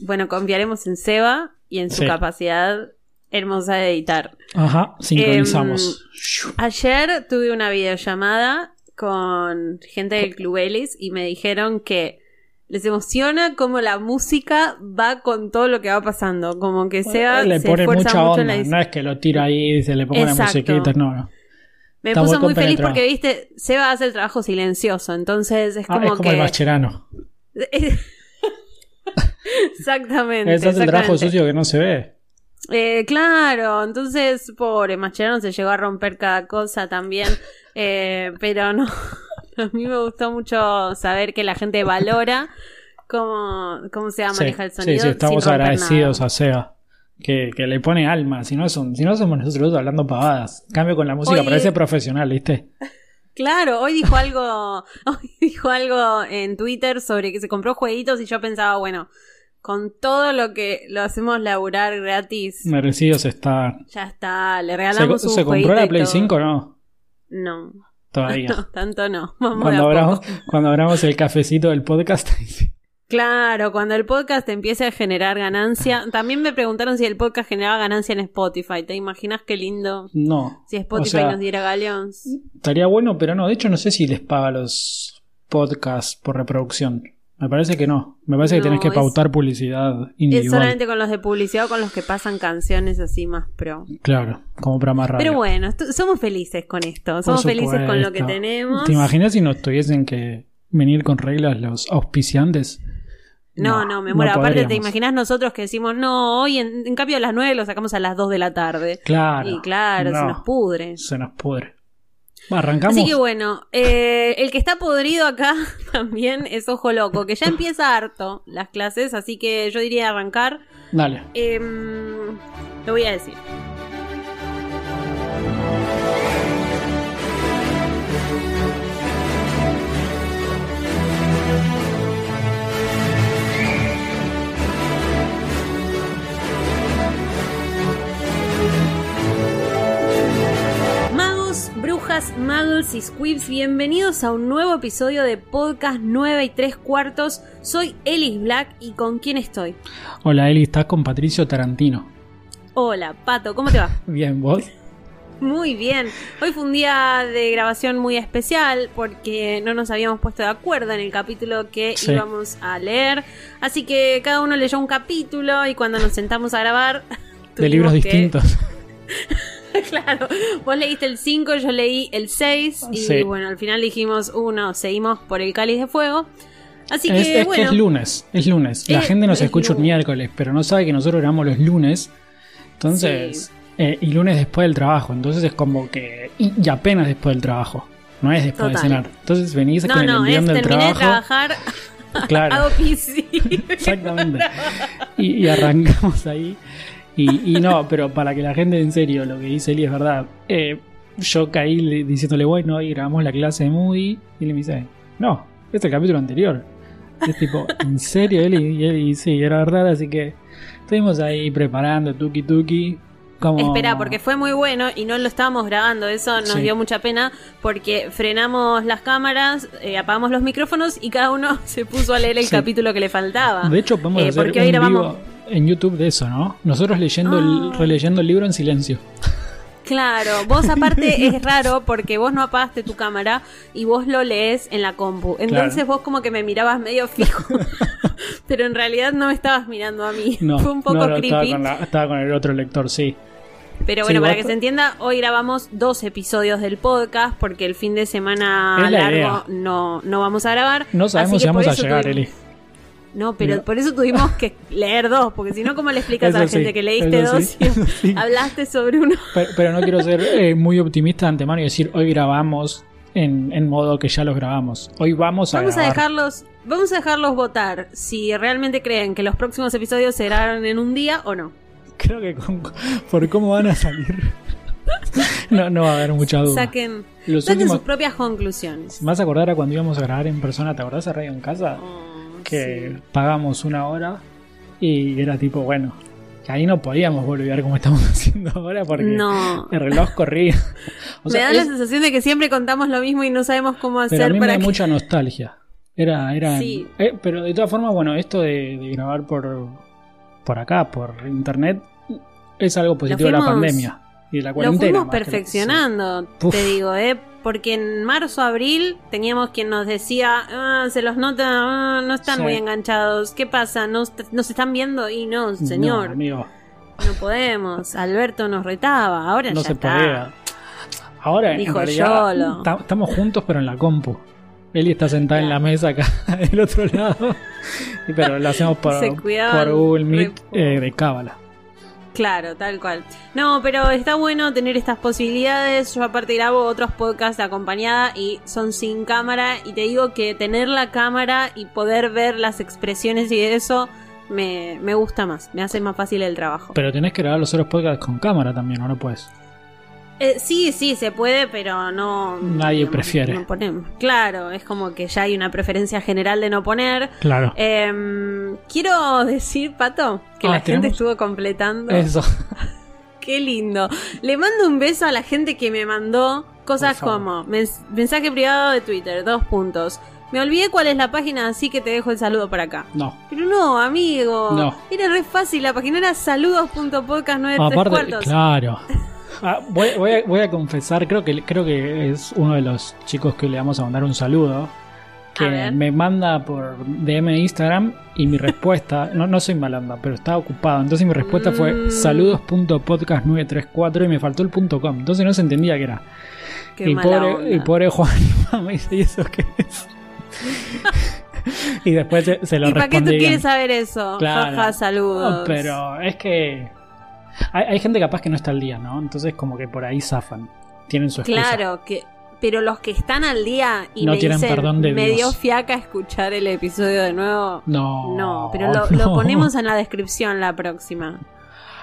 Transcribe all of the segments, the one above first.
bueno, confiaremos en Seba y en su Sí. capacidad hermosa de editar. Ajá, sincronizamos. Em, Ayer tuve una videollamada con gente del Club Ellis y me dijeron que les emociona cómo la música va con todo lo que va pasando. Como que Seba le se pone esfuerza mucha mucho onda. la. No es que lo tira ahí y se le ponga una musiquita. No, no. Me Está puso muy feliz porque, viste, Seba hace el trabajo silencioso. Entonces es Ah, como es como que. el Mascherano. exactamente. Ese es el trabajo sucio que no se ve. Eh, claro, entonces, pobre, Mascherano se llegó a romper cada cosa también. Eh, pero no. A mí me gustó mucho saber que la gente valora cómo, cómo se va a Sí, manejar el sonido. sí, estamos agradecidos nada. a Seba. Que, que le pone alma. Si no, son, si no somos nosotros hablando pavadas. Cambio con la música, Oye. parece profesional, ¿viste? Claro, hoy dijo algo, hoy dijo algo en Twitter sobre que se compró jueguitos y yo pensaba, bueno, con todo lo que lo hacemos laburar gratis, Merecidos está. ya está, le ¿Se, regalamos un se compró la Play todo. 5 o no? No, Todavía. no, tanto no. Vamos cuando, abramos, cuando abramos el cafecito del podcast. Claro, cuando el podcast empiece a generar ganancia. También me preguntaron si el podcast generaba ganancia en Spotify. ¿Te imaginas qué lindo? no. Si Spotify O sea, nos diera galeons. Estaría bueno, pero no. De hecho, no sé si les paga los podcasts por reproducción. Me parece que no. Me parece que tenés que es- pautar publicidad Es individual. solamente con los de publicidad o con los que pasan canciones así más pro. Claro, como para más radio. Pero bueno, somos felices con esto. Somos felices con lo que tenemos. ¿Te imaginas si nos tuviesen que venir con reglas los auspiciantes? No, no, me muero. Aparte, ¿te imaginas nosotros que decimos, no, hoy en, en cambio a las 9 lo sacamos a las 2 de la tarde? Claro. y claro, se no, nos pudre. Se nos pudre. Va, Arrancamos. Así que bueno, eh, el que está podrido acá también es Ojo Loco, que ya empieza harto las clases, así que yo diría arrancar. Dale. Em, lo voy a decir. Brujas, muggles y squibs, bienvenidos a un nuevo episodio de Podcast 9 y 3 cuartos. Soy Ellis Black y ¿con quién estoy? Hola Eli, estás con Patricio Tarantino. Hola, Pato, ¿cómo te va? Bien, vos. Muy bien. Hoy fue un día de grabación muy especial porque no nos habíamos puesto de acuerdo en el capítulo que Sí. íbamos a leer. Así que cada uno leyó un capítulo y cuando nos sentamos a grabar... De libros que- distintos. claro, vos leíste el 5, yo leí el 6 y Sí. bueno, al final dijimos, uno, seguimos por el cáliz de fuego. Así que es bueno, que es lunes, es lunes. La Eh, gente nos es escucha un miércoles, pero no sabe que nosotros grabamos los lunes. Entonces, eh, y lunes después del trabajo. Entonces es como que. Y, y apenas después del trabajo. No es después Total. de cenar. Entonces venís no, con el no, es envión del terminé de trabajar, Claro. Exactamente. Y, y arrancamos ahí. Y, y no, pero para que la gente en serio, lo que dice Eli es verdad. Eh, yo caí le- diciéndole, bueno, hoy grabamos la clase de Moody. Y él me dice, no, este es el capítulo anterior. Y es tipo, ¿en serio, Eli? Y sí, era verdad. Así que estuvimos ahí preparando, tuki tuki. Como... Espera, porque fue muy bueno y no lo estábamos grabando, eso nos Sí. dio mucha pena porque frenamos las cámaras, eh, apagamos los micrófonos y cada uno se puso a leer el Sí. capítulo que le faltaba. De hecho, podemos Eh, hacer porque un hoy grabamos- vivo en YouTube de eso, ¿no? Nosotros leyendo el, Ah. releyendo el libro en silencio. Claro, vos aparte es raro porque vos no apagaste tu cámara y vos lo lees en la compu. Entonces Claro. vos como que me mirabas medio fijo, pero en realidad no me estabas mirando a mí. No, Fue un poco no, no, estaba, creepy. con la- estaba con el otro lector, sí. Pero Sí, bueno, para que se entienda, hoy grabamos dos episodios del podcast porque el fin de semana la largo no, no vamos a grabar. No sabemos si vamos a llegar, tuvimos- Eli. No, pero por eso tuvimos que leer dos, porque si no, ¿cómo le explicas a la Eso sí, gente que leíste dos sí, y hablaste sobre uno? Pero, pero no quiero ser eh, muy optimista de antemano y decir hoy grabamos en, en modo que ya los grabamos. Hoy vamos a Vamos a dejarlos, vamos a dejarlos votar si realmente creen que los próximos episodios se grabaron en un día o no. Creo que con- por cómo van a salir no, no va a haber mucha duda. Saquen, Los saquen últimos- sus propias conclusiones. ¿Me vas a acordar a cuando íbamos a grabar en persona? ¿Te acordás a Radio en Casa? Oh, Que sí. pagamos una hora y era tipo, bueno, que ahí no podíamos volver como estamos haciendo ahora porque No. el reloj corría. O sea, me da es- la sensación de que siempre contamos lo mismo y no sabemos cómo Pero a hacer mí me da que... mucha nostalgia. Era, era. Sí. eh, pero de todas formas, bueno, esto de, de grabar por, por acá, por internet, es algo positivo de la fuimos- pandemia y de la Lo cuarentena. fuimos más que- perfeccionando, te digo, ¿eh? Porque en marzo, abril teníamos quien nos decía, "Ah, se los nota, ah, no están Sí. muy enganchados. ¿Qué pasa? ¿Nos, ¿Nos están viendo? Y no, señor, No, amigo, no podemos. Alberto nos retaba, ahora no ya se está. podía. Ahora, en Dijo realidad, Yolo. ta- estamos juntos, pero en la compu. Eli está sentada en la mesa acá del otro lado. Y- Pero lo hacemos por, por Google Meet eh, de cábala. Claro, tal cual. No, pero está bueno tener estas posibilidades. Yo aparte grabo otros podcasts acompañada y son sin cámara. Y te digo que tener la cámara y poder ver las expresiones y eso me, me gusta más. Me hace más fácil el trabajo. Pero tenés que grabar los otros podcasts con cámara también, ¿o no puedes? Eh, sí, sí, se puede, pero no... Nadie prefiere. no ponemos. Claro, es como que ya hay una preferencia general de no poner. Claro. Em, quiero decir, Pato, que Ah, la gente estuvo completando. Eso. Qué lindo. Le mando un beso a la gente que me mandó cosas como mens- mensaje privado de Twitter, dos puntos. Me olvidé cuál es la página, así que te dejo el saludo para acá. No. Pero no, amigo. No. Era re fácil, la página era saludos.podcast93 Aparte, cuartos. claro. Ah, voy, voy a, voy a confesar, creo que creo que es uno de los chicos que le vamos a mandar un saludo. Que me manda por DM de Instagram y mi respuesta, no, no soy malanda, pero estaba ocupado. Entonces mi respuesta fue Mm. saludos.podcast934 y me faltó el punto .com. Entonces no se entendía qué era. Qué y, pobre, onda. y pobre Juan me dice, ¿y eso qué es? y después se, se lo ¿Y para qué tú quieres saber eso? Claro. Jaja, saludos. No, pero es que hay, hay gente capaz que no está al día, ¿no? Entonces como que por ahí zafan. Tienen su excusa. Claro, que pero los que están al día y No me tienen dicen, perdón de me Dios". dio fiaca escuchar el episodio de nuevo. No. No, pero lo, ponemos en la descripción la próxima.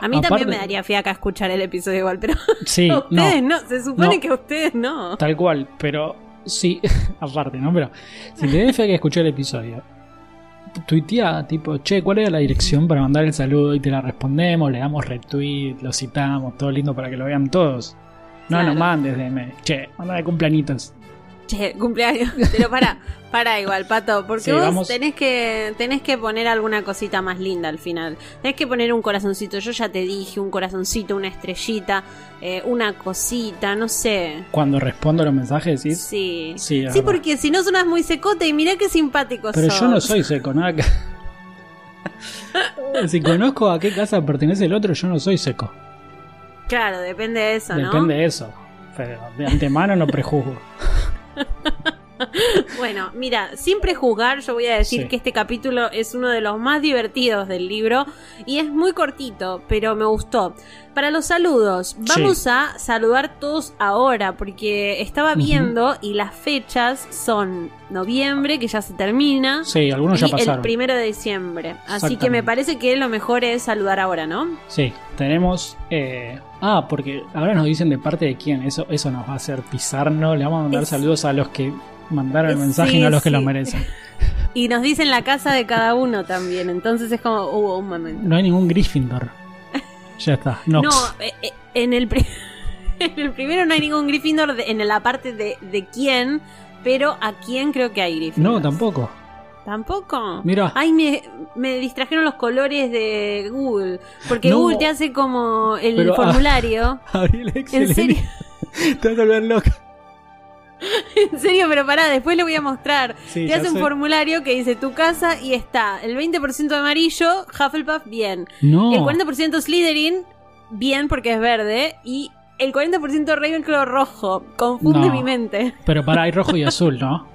A mí Aparte- también me daría fiaca escuchar el episodio igual, pero Sí, ustedes no, no. se supone No. que a ustedes no. tal cual, pero sí, aparte, ¿no? Pero si te deja que escuché el episodio, tuitea tipo, che, ¿cuál era la dirección para mandar el saludo? Y te la respondemos, le damos retweet, lo citamos, todo lindo para que lo vean todos. No, Claro. no mandes DM. Che, manda de cumpleañitos. Che, cumpleaños. Pero para, para igual, Pato, porque Sí, vos vamos. tenés que tenés que poner alguna cosita más linda al final. Tenés que poner un corazoncito. Yo ya te dije, un corazoncito, una estrellita, eh, una cosita, no sé. Cuando respondo los mensajes Sí. Sí, Sí, verdad. porque si no sonas muy secote y mirá qué simpático Pero sos. yo no soy seco, nada que... si conozco a qué casa pertenece el otro, yo no soy seco. Claro, depende de eso, ¿no? Depende de eso. Pero de antemano no prejuzgo. Bueno, mira, sin prejuzgar, yo voy a decir Sí. que este capítulo es uno de los más divertidos del libro y es muy cortito, pero me gustó. Para los saludos, vamos a saludar todos ahora porque estaba viendo y las fechas son noviembre, que ya se termina, Sí, algunos ya y el pasaron. primero de diciembre. Así que me parece que lo mejor es saludar ahora, ¿no? Sí, tenemos... eh, Ah, porque ahora nos dicen de parte de quién. Eso, eso nos va a hacer pisarnos. Le vamos a mandar Es- saludos a los que mandaron el mensaje sí, y no a los que lo merecen. Y nos dicen la casa de cada uno también, entonces es como, hubo un momento. No hay ningún Gryffindor. Ya está. No. No, eh, eh, en, el en el primero no hay ningún Gryffindor de- en la parte de, de quién, pero a quién creo que hay Gryffindor. No, tampoco. ¿Tampoco? Mira. Ay, me, me distrajeron los colores de Google. Porque No. Google te hace como el Pero, ah, formulario. Abrí el Excel. En serio, Te vas a volver loca. en serio, pero pará, después le voy a mostrar. Sí, te hace un sé. formulario que dice tu casa y está el 20% de amarillo, Hufflepuff, bien. No. El 40% Slytherin, bien porque es verde. Y el 40% Ravenclaw rojo. Confunde No. mi mente. Pero para, hay rojo y azul, ¿no?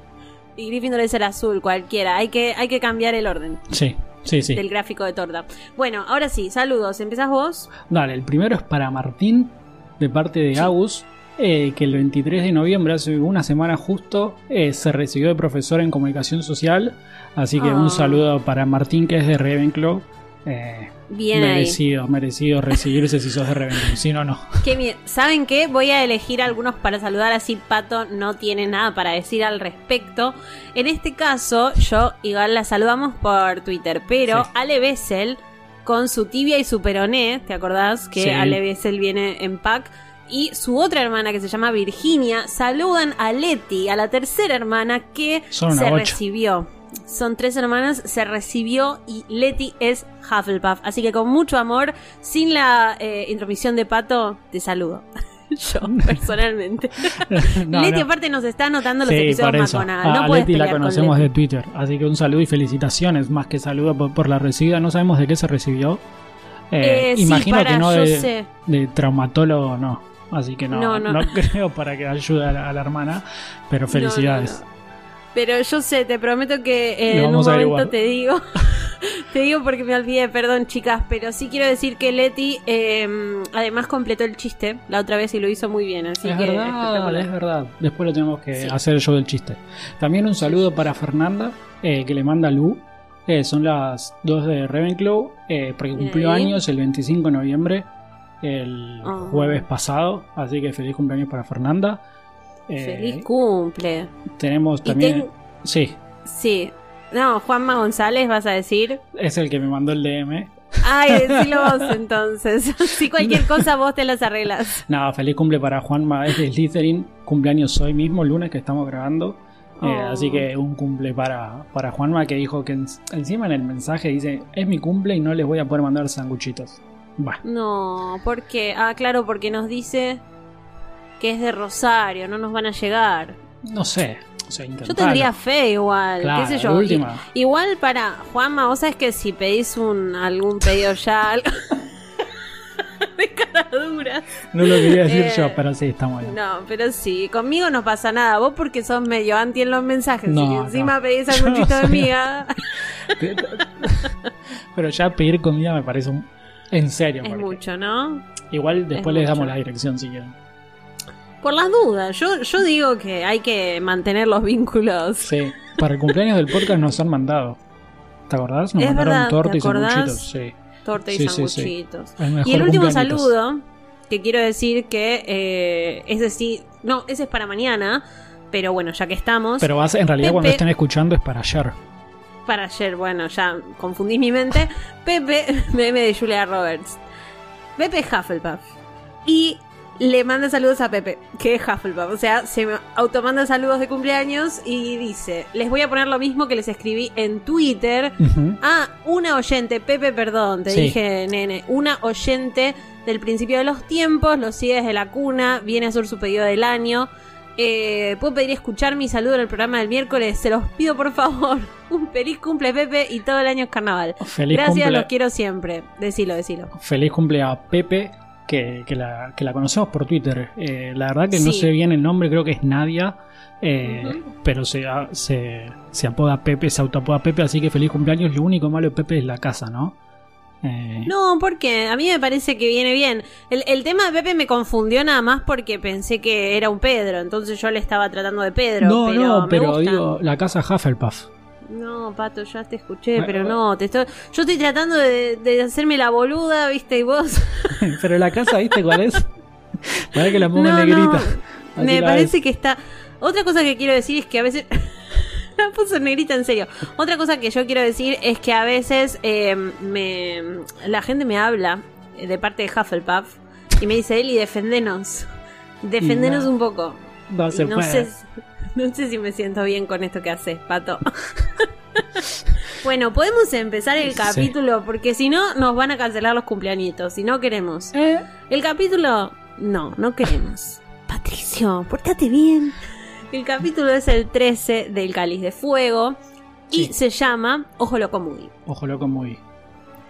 Y Gryffindor es el azul, cualquiera. Hay que, hay que cambiar el orden Sí, sí, sí. del gráfico de torta. Bueno, ahora sí, saludos. ¿Empezás vos? Dale, el primero es para Martín, de parte de Agus, eh, que el 23 de noviembre, hace una semana justo, eh, se recibió de profesor en comunicación social. Así que Ah. un saludo para Martín, que es de Ravenclaw. Eh, Bien ahí. merecido, merecido recibirse si sos de Ravenclaw. Si no, no. Qué. ¿Saben qué? Voy a elegir algunos para saludar, así Pato no tiene nada para decir al respecto. En este caso, yo igual la saludamos por Twitter, pero Sí. Ale Bessel, con su tibia y su peroné, ¿te acordás? Que Sí. Ale Bessel viene en pack. Y su otra hermana que se llama Virginia saludan a Leti, a la tercera hermana que se recibió. Son tres hermanas, se recibió y Leti es Hufflepuff. Así que con mucho amor, sin la eh, intromisión de Pato, te saludo. Yo, personalmente. No, Leti no. aparte nos está anotando los Sí, episodios. Maconada. A- No a puedes Leti la conocemos Leti. de Twitter, así que un saludo y felicitaciones, más que saludo por, por la recibida. No sabemos de qué se recibió. Eh, Eh, sí, imagino para, que no de, traumatólogo, no. Así que no, No, no, no. creo para que ayude a la, a la hermana, pero felicidades. Pero yo sé, te prometo que eh, en un momento averiguar. te digo. te digo porque me olvidé, perdón, chicas. Pero sí quiero decir que Leti eh, además completó el chiste la otra vez y lo hizo muy bien. Así es que verdad, es verdad. Después lo tenemos que Sí. hacer el show del chiste. También un saludo para Fernanda, eh, que le manda Lu. Eh, son las dos de Ravenclaw, eh, porque cumplió años el 25 de noviembre, el Oh. jueves pasado. Así que feliz cumpleaños para Fernanda. Eh, Feliz cumple. Tenemos también. ten- Sí, Sí. No, Juanma González, vas a decir. es el que me mandó el DM. Ay, decilo vos entonces. si cualquier cosa vos te las arreglas. Nada, feliz cumple para Juanma, es de Slytherin. Cumpleaños hoy mismo, lunes que estamos grabando. Eh, Oh. Así que un cumple para, para Juanma que dijo que en- encima en el mensaje dice: Es mi cumple y no les voy a poder mandar sanguchitos. Bah, No, porque. Ah, claro, porque nos dice que es de Rosario, no nos van a llegar. no sé. O sea, Yo tendría fe igual, Claro, qué sé yo. última. Igual para Juanma, vos sabés que si pedís un algún pedido ya algo- de cara dura. No lo quería decir Eh, yo, pero sí, está muy bien. No, pero sí, conmigo no pasa nada. Vos porque sos medio anti en los mensajes No, y encima pedís sanguchito no de miga. pero ya pedir comida me parece un. En serio, es mucho, ¿no? igual después es les damos la dirección si quieren. Por las dudas, yo, yo digo que hay que mantener los vínculos. Sí, para el cumpleaños del podcast nos han mandado. ¿Te acordás? Nos Es mandaron verdad, torta ¿te y sanguchitos. Sí. Torta y Sí, sí, sí. sanguchitos. Y el último saludo, que quiero decir que eh, es decir, no, ese es para mañana, pero bueno, ya que estamos, Pero vas, en realidad cuando estén escuchando es para ayer. para ayer, bueno, ya confundí mi mente, Pepe, meme de Julia Roberts. Pepe Hufflepuff. Y le manda saludos a Pepe, que es Hufflepuff. O sea, se automanda saludos de cumpleaños y dice, les voy a poner lo mismo que les escribí en Twitter. Ah, una oyente, Pepe, perdón, te Sí. dije, nene, una oyente del principio de los tiempos, lo sigue desde la cuna, viene a hacer su pedido del año. Eh, Puedo pedir escuchar mi saludo en el programa del miércoles, se los pido por favor. Un feliz cumple Pepe y todo el año es carnaval. Feliz Gracias, cumple, los quiero siempre. Decilo, decilo. feliz cumple a Pepe, que, que la, que la conocemos por Twitter. Eh, la verdad que no sé bien el nombre, creo que es Nadia. eh. Pero se, se, se apoda Pepe, se autoapoda Pepe, así que feliz cumpleaños. Lo único malo de Pepe es la casa, ¿no? Eh, No, porque a mí me parece que viene bien. El, el tema de Pepe me confundió nada más porque pensé que era un Pedro, entonces yo le estaba tratando de Pedro. no, pero no, me pero gusta. digo, la casa Hufflepuff. No, Pato, ya te escuché, Bueno, pero no, te estoy, yo estoy tratando de, de hacerme la boluda, viste, y vos... pero la casa, ¿viste cuál es? Para que la ponga No, negrita. Me parece ves. que está... Otra cosa que quiero decir es que a veces... la puso negrita, en serio. Otra cosa que yo quiero decir es que a veces eh, me, la gente me habla eh, de parte de Hufflepuff y me dice, Eli, defendenos. Defendenos no. un poco. No se no, puede. sé, no sé si me siento bien con esto que haces, Pato. bueno, podemos empezar el Sí. capítulo porque si no nos van a cancelar los cumpleañitos. Si no queremos. Eh, El capítulo... No, no queremos. Patricio, pórtate bien. El capítulo es el 13 del Cáliz de Fuego y Sí. se llama Ojo Loco Moody. Ojo loco, muy.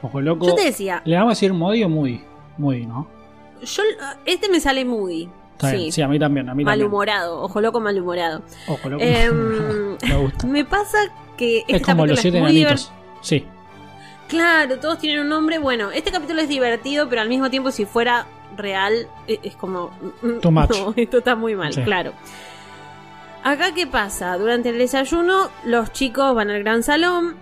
Ojo loco. Yo te decía, ¿Le vamos a decir muy o muy? Muy, ¿no? yo este me sale Moody. Está Sí, bien. Sí, a mí también. A mí también. malhumorado. Ojo Loco malhumorado. Ojo loco. Em, Me gusta. Me pasa que este Es como los siete es muy enanitos. Sí. Claro, todos tienen un nombre. Bueno, este capítulo es divertido, pero al mismo tiempo, si fuera real, e- es como. mm, Too much. No, esto está muy mal, Sí. claro. Acá, ¿qué pasa? Durante el desayuno, los chicos van al gran salón.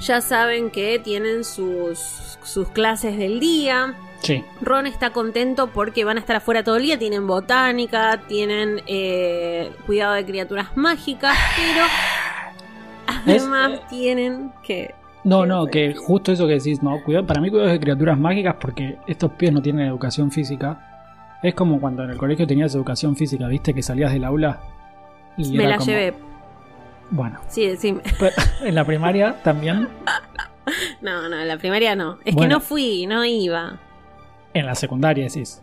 Ya saben que tienen sus, sus clases del día. Sí. Ron está contento porque van a estar afuera todo el día. Tienen botánica, tienen eh, cuidado de criaturas mágicas, pero además tienen que. No, ¿Qué no, que justo eso que decís, no, cuidado, para mí cuidado de criaturas mágicas porque estos pies no tienen educación física. Es como cuando en el colegio tenías educación física, viste que salías del aula y Me la como- llevé. Bueno, Sí, decime. en la primaria también, No, no, en la primaria no. Es que no fui, no iba. En la secundaria decís.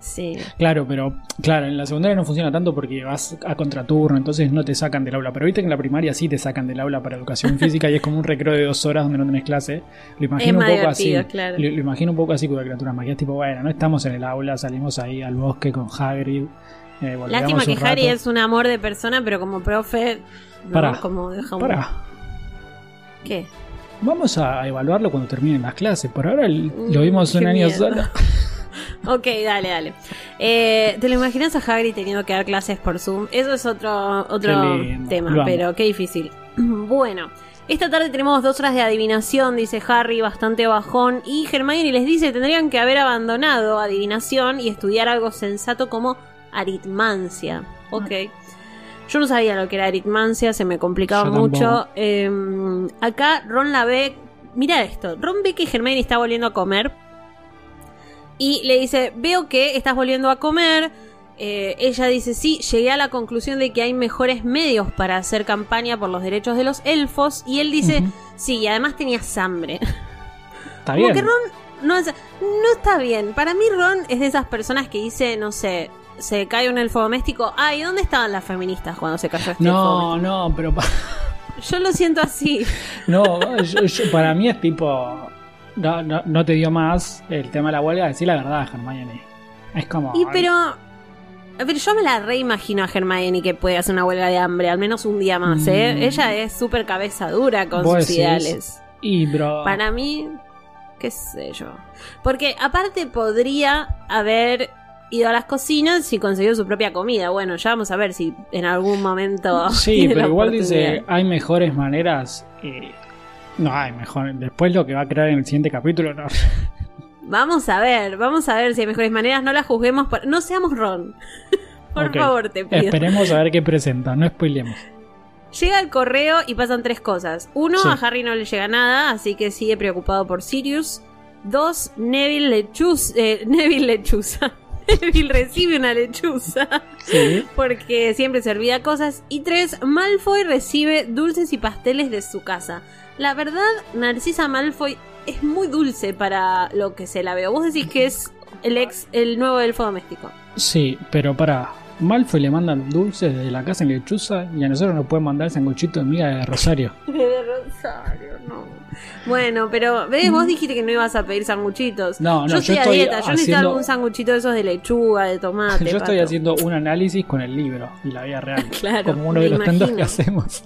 Sí. Claro, pero claro, en la secundaria no funciona tanto porque vas a contraturno, entonces no te sacan del aula. Pero viste que en la primaria sí te sacan del aula para educación física y es como un recreo de dos horas donde no tenés clase. Lo imagino un poco así. claro. Lo, lo imagino un poco así con la criatura mágicas. Tipo, bueno, no estamos en el aula, salimos ahí al bosque con Hagrid. Eh, Lástima que Harry es un amor de persona, pero como profe. ¿no? Pará, Como deja un- Pará, ¿Qué? Vamos a evaluarlo cuando terminen las clases. Por ahora lo Mm, vimos un qué año miedo. solo. Ok, dale, dale. Eh, ¿Te lo imaginas a Hagrid teniendo que dar clases por Zoom? Eso es otro, otro tema, pero qué difícil. Bueno, esta tarde tenemos dos horas de adivinación, dice Harry, bastante bajón. Y Hermione les dice que tendrían que haber abandonado adivinación y estudiar algo sensato como aritmancia. Ok. Yo no sabía lo que era aritmancia, se me complicaba Yo mucho. Eh, acá Ron la ve. Mira esto: Ron ve que Hermione está volviendo a comer. Y le dice: Veo que estás volviendo a comer. Eh, ella dice: Sí, llegué a la conclusión de que hay mejores medios para hacer campaña por los derechos de los elfos. Y él dice. Sí, y además tenías hambre. Está Como bien. que Ron no, no está bien. Para mí Ron es de esas personas que dice, no sé, se cae un elfo doméstico. Ay, ¿dónde estaban las feministas cuando se cayó este elfo No, doméstico? no, pero pa- Yo lo siento así. no, yo- yo- para mí es tipo. No, no, no te dio más el tema de la huelga, decir la verdad, Hermione. Es como. Y pero... Pero yo me la reimagino a Hermione que puede hacer una huelga de hambre, al menos un día más, ¿eh? Mm. Ella es súper cabeza dura con sus decís. ideales. Y, bro. Para mí, qué sé yo. Porque aparte podría haber ido a las cocinas y conseguido su propia comida. Bueno, ya vamos a ver si en algún momento. Sí, pero la igual dice, hay mejores maneras. eh, no hay mejor. Después lo que va a crear en el siguiente capítulo, no. Vamos a ver, vamos a ver si hay mejores maneras. No las juzguemos. Por... No seamos Ron. por favor, te pido. Esperemos a ver qué presenta, no spoilemos. Llega el correo y pasan tres cosas. Uno, Sí. a Harry no le llega nada, así que sigue preocupado por Sirius. Dos, Neville lechuza. eh, Neville lechuza. Neville recibe una lechuza. Sí. porque siempre se olvida cosas. Y tres, Malfoy recibe dulces y pasteles de su casa. La verdad, Narcisa Malfoy es muy dulce para lo que se la veo. Vos decís que es el ex, el nuevo elfo doméstico. Sí, pero para. Malfoy le mandan dulces desde la casa en lechuza y a nosotros nos pueden mandar sanguchito de miga de Rosario. De Rosario, no. Bueno, pero ves, vos dijiste que no ibas a pedir sanguchitos. No, no, yo yo estoy a estoy dieta, yo necesito haciendo- algún sanguchito de esos de lechuga, de tomate. Yo estoy pato. haciendo un análisis con el libro y la vida real. Claro, como uno de los tantos que imagino. hacemos.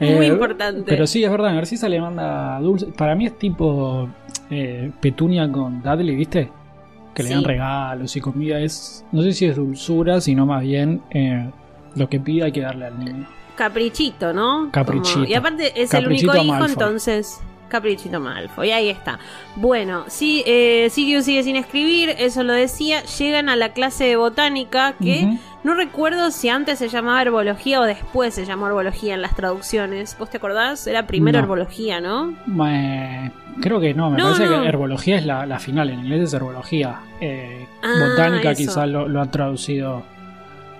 Muy Eh, importante. Pero sí, es verdad, Narcisa le manda dulce. Para mí es tipo eh, Petunia con Dudley, ¿viste? Que le dan regalos y comida. Es, no sé si es dulzura, sino más bien eh, lo que pida hay que darle al niño. Caprichito, ¿no? Caprichito. Como- y aparte es Caprichito el único hijo, entonces. Caprichito Malfoy, ahí está. Bueno, sí, eh, Sirius sigue sin escribir, eso lo decía. Llegan a la clase de botánica, que no recuerdo si antes se llamaba herbología o después se llamó herbología en las traducciones. ¿Vos te acordás? Era primero No. herbología, ¿no? Eh, creo que no, me No, parece no. que herbología es la, la final, en inglés es herbología. Eh, Ah, botánica quizás lo, lo han traducido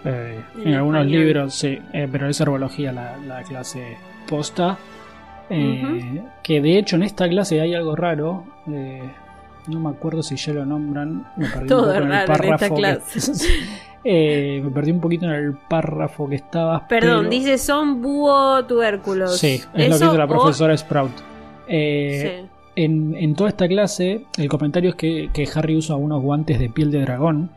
eh, En en, algunos libros, sí, eh, pero es herbología la, la clase posta. Eh, Que de hecho en esta clase hay algo raro. eh, no me acuerdo si ya lo nombran. Me perdí Todo un poco en el raro en esta que-. Eh, me perdí un poquito en el párrafo que estaba. Perdón, pero- dice son búho tubérculos. Sí, es lo que dice la o- profesora Sprout. Sí. en, en toda esta clase, el comentario es que, que Harry usa unos guantes de piel de dragón,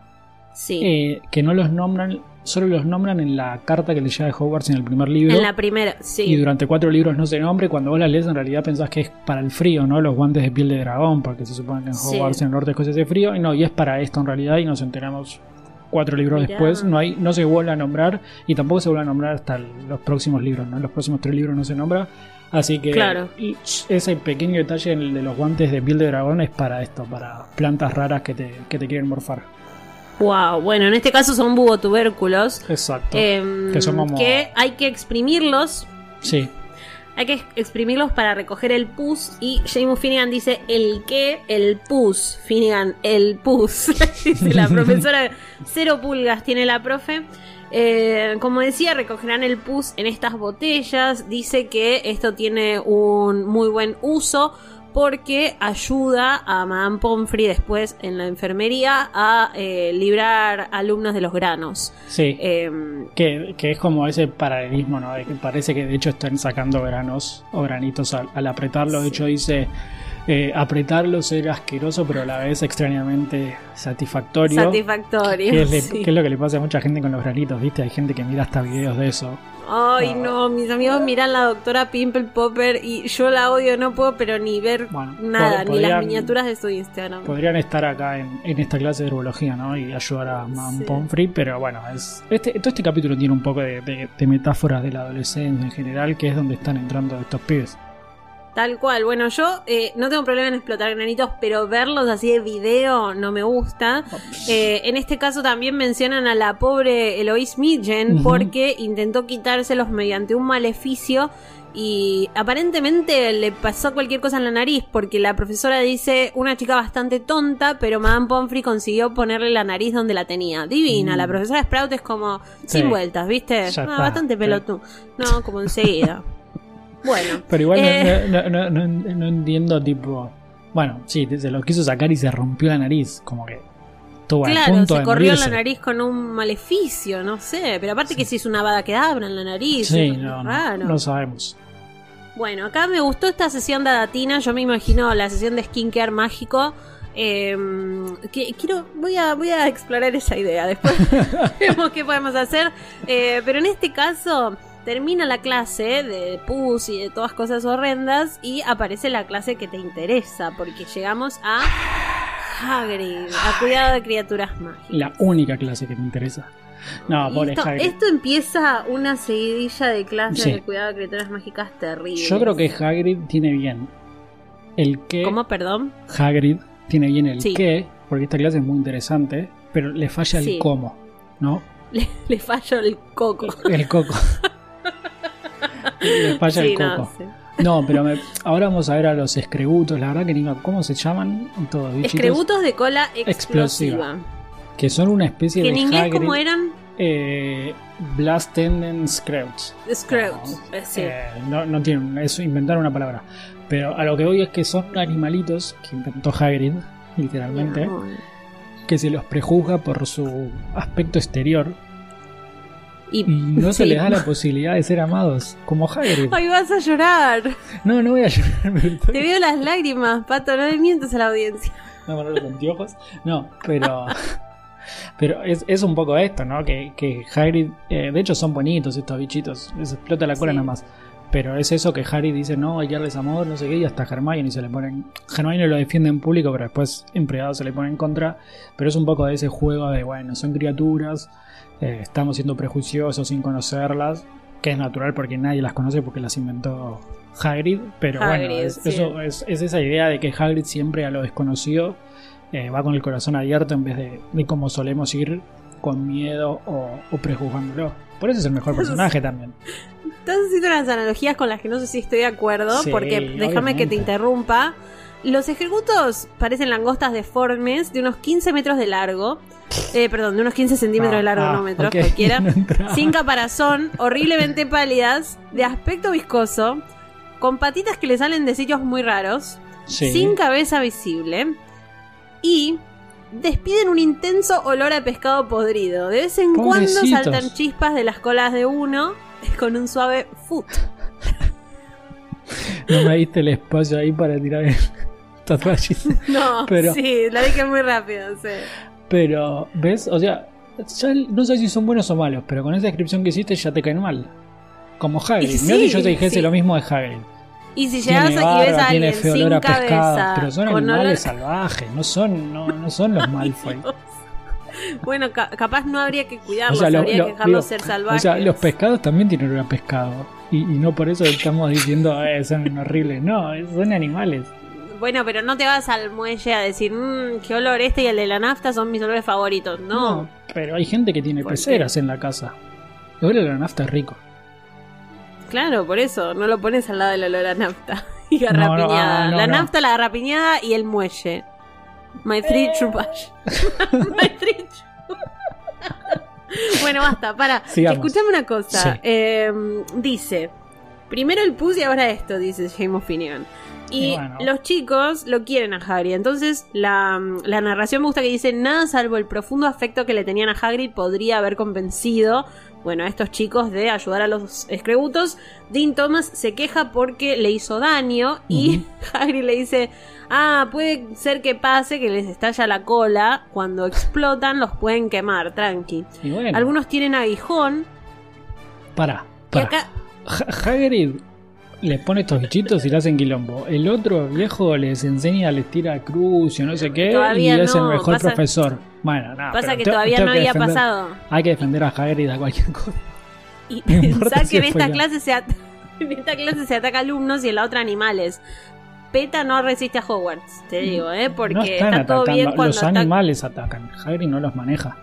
Sí. que no los nombran, solo los nombran en la carta que le llega de Hogwarts en el primer libro. en la primera, sí. Y durante cuatro libros no se nombre. Cuando vos la lees, en realidad pensás que es para el frío, ¿no? Los guantes de piel de dragón, porque se supone que en Sí. Hogwarts en el norte es de frío. Y no, y es para esto en realidad. Y nos enteramos cuatro libros Mirá. después. No hay no se vuelve a nombrar. Y tampoco se vuelve a nombrar hasta los próximos libros, ¿no? Los próximos tres libros no se nombra. Así que Claro. y ese pequeño detalle de los guantes de piel de dragón es para esto, para plantas raras que te, que te quieren morfar. Wow, bueno, en este caso son búho tubérculos. Exacto. em, Que son como- que hay que exprimirlos. sí. Hay que ex- exprimirlos para recoger el pus. Y James Finnegan dice el que, el pus. Finnegan, el pus. dice la profesora. Cero pulgas tiene la profe. Eh, como decía, recogerán el pus en estas botellas. Dice que esto tiene un muy buen uso porque ayuda a Madame Pomfrey después en la enfermería a eh, librar alumnos de los granos. Sí. Em, que, que es como ese paralelismo, ¿no? De que parece que de hecho están sacando granos o granitos al, al apretarlo. De hecho dice, eh, apretarlos era asqueroso, pero a la vez extrañamente satisfactorio. satisfactorio. que es, le- sí. que es lo que le pasa a mucha gente con los granitos, ¿viste? Hay gente que mira hasta videos de eso. Ay, no, mis amigos miran la doctora Pimple Popper y yo la odio, no puedo, pero ni ver Bueno, nada, ni las miniaturas de su Instagram. Podrían estar acá en, en esta clase de herbología, ¿no? Y ayudar a Madame Sí. Pomfrey, pero bueno, es este, todo este capítulo tiene un poco de, de- de metáforas de la adolescencia en general, que es donde están entrando estos pibes. Tal cual. Bueno, yo eh, no tengo problema en explotar granitos, pero verlos así de video no me gusta. Eh, en este caso también mencionan a la pobre Eloise Midgen porque intentó quitárselos mediante un maleficio y aparentemente le pasó cualquier cosa en la nariz porque la profesora dice una chica bastante tonta, pero Madame Pomfrey consiguió ponerle la nariz donde la tenía. Divina, Mm. la profesora Sprout es como Sí. sin vueltas, ¿viste? Ah, bastante sí. pelotudo. No, como enseguida. bueno. Pero igual no- Eh. no, no, no- no- no entiendo, tipo. Bueno, sí, se lo quiso sacar y se rompió la nariz, como que estuvo a Claro, punto se de corrió morirse. la nariz con un maleficio, no sé. Pero aparte que si es una bada que abra en la nariz. Sí, no, no, no sabemos. Bueno, acá me gustó esta sesión de datina. Yo me imagino la sesión de skincare mágico. Eh, que, quiero, voy a, voy a explorar esa idea. Después vemos qué podemos hacer. Eh, pero en este caso, termina la clase de pus y de todas cosas horrendas. Y aparece la clase que te interesa. Porque llegamos a Hagrid, a cuidado de criaturas mágicas. La única clase que me interesa. No, pobre esto, Hagrid. esto empieza una seguidilla de clases Sí. de cuidado de criaturas mágicas terribles. Yo creo que Hagrid tiene bien el que. ¿Cómo, perdón? Hagrid tiene bien el Sí. qué, porque esta clase es muy interesante, pero le falla Sí. el cómo, ¿no? Le, le falló el coco. El coco. le falla Sí, el no, coco. sí. No, pero me- ahora vamos a ver a los escrebutos, la verdad que ni me- ¿cómo se llaman? Todos bichitos. Escrebutos de cola explosiva. Explosiva. Que son una especie de en inglés, ¿cómo eran? eh, Blast Tendon Scrouts. Scrouts. eh, sí. Eh, no, no tienen, eso inventaron una palabra. Pero a lo que voy es que son animalitos que inventó Hagrid, literalmente, No. que se los prejuzga por su aspecto exterior Y, y no se les da la posibilidad de ser amados, como Hagrid. Ay, vas a llorar. No, no voy a llorar, estoy- Te veo las lágrimas, pato. No le mientes a la audiencia. No, poner los anteojos. No, pero. Pero es, es un poco esto, ¿no? Que, que Hagrid. eh, de hecho, son bonitos estos bichitos. Les explota la cola Sí. nada más. Pero es eso que Harry dice, no, hay que darles amor, no sé qué, y hasta Hermione se le ponen. Hermione lo defiende en público, pero después en privado se le pone en contra. Pero es un poco de ese juego de, bueno, son criaturas, eh, estamos siendo prejuiciosos sin conocerlas, que es natural porque nadie las conoce porque las inventó Hagrid. Pero bueno, es, sí. eso, es, es esa idea de que Hagrid siempre a lo desconocido eh, va con el corazón abierto en vez de, de como solemos ir con miedo o, o prejuzgándolo. Por eso es el mejor personaje también. Estás haciendo unas analogías con las que no sé si estoy de acuerdo, Sí, porque déjame que te interrumpa. Los ejecutos parecen langostas deformes de unos 15 metros de largo. Eh, perdón, de unos 15 centímetros Ah, de largo, ah, no metros, cualquiera. Sin caparazón, horriblemente pálidas, de aspecto viscoso, con patitas que le salen de sitios muy raros, Sí. sin cabeza visible y despiden un intenso olor a pescado podrido. De vez en cuando saltan chispas de las colas de uno con un suave foot. No me diste el espacio ahí para tirar el tatuajes. No, Pero- sí, la dije muy rápido, sí. Pero, ¿ves? O sea, ya no sé si son buenos o malos, pero con esa descripción que hiciste ya te caen mal. Como Hagrid. Sí, si yo te dijese sí. lo mismo de Hagrid. Y si Tiene llegas y ves a tiene alguien feo sin olor a pescado, cabeza, pero son animales olor- salvajes, no son, no, no son los Malfoy. Bueno, ca- capaz no habría que cuidarlos, O sea, lo- habría lo- que dejarlos digo, ser salvajes. O sea, los pescados también tienen olor a pescado. Y, y no por eso estamos diciendo, eh, son horribles. No, son animales. Bueno, pero no te vas al muelle a decir, mmm, qué olor este y el de la nafta son mis olores favoritos. No. Pero hay gente que tiene peceras en la casa. El olor a la nafta es rico. Claro, por eso, no lo pones al lado del olor a nafta y No, no, garrapiñada. no, la no. nafta, la garrapiñada y el muelle. My three Eh. chupash. My three Bueno, basta, para. Sigamos. Escuchame una cosa. Sí. Eh, dice: primero el pus y ahora esto, dice James Opinion. Y Y bueno. los chicos lo quieren a Hagrid. Entonces, la, la narración me gusta que dice: Nada salvo el profundo afecto que le tenían a Hagrid podría haber convencido. Bueno, a estos chicos de ayudar a los escrebutos. Dean Thomas se queja porque le hizo daño. Y Hagrid le dice: Ah, puede ser que pase que les estalla la cola. Cuando explotan, los pueden quemar, tranqui. Bueno, Algunos tienen aguijón. Y acá. Ha- Hagrid les pone estos bichitos y le hacen quilombo. El otro viejo les enseña, les tira cruz y no sé qué. Todavía y es el no, mejor pasa- profesor. Bueno, nada. Pasa que todavía no había pasado. Hay que defender a Hagrid a cualquier cosa. Y No pensá si que en esta clase se en esta clase se ataca alumnos y en la otra animales. Peta no resiste a Hogwarts, te digo, ¿eh? Porque no están está todo bien cuando Los animales atacan. Hagrid no los maneja.